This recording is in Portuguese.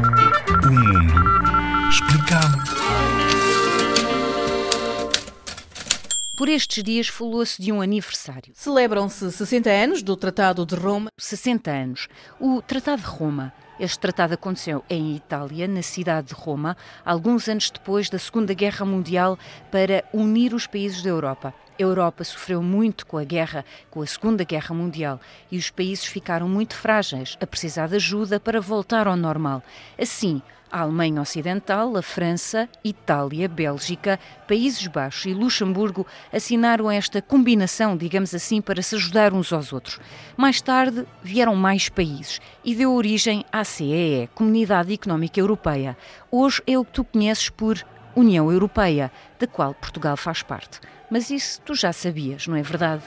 O mundo explicado. Por estes dias falou-se de um aniversário. Celebram-se 60 anos do Tratado de Roma. 60 anos. O Tratado de Roma. Este tratado aconteceu em Itália, na cidade de Roma, alguns anos depois da Segunda Guerra Mundial, para unir os países da Europa. A Europa sofreu muito com a guerra, com a Segunda Guerra Mundial, e os países ficaram muito frágeis, a precisar de ajuda para voltar ao normal. Assim, a Alemanha Ocidental, a França, Itália, Bélgica, Países Baixos e Luxemburgo assinaram esta combinação, digamos assim, para se ajudar uns aos outros. Mais tarde vieram mais países e deu origem à CEE, Comunidade Económica Europeia. Hoje é o que tu conheces por União Europeia, da qual Portugal faz parte. Mas isso tu já sabias, não é verdade?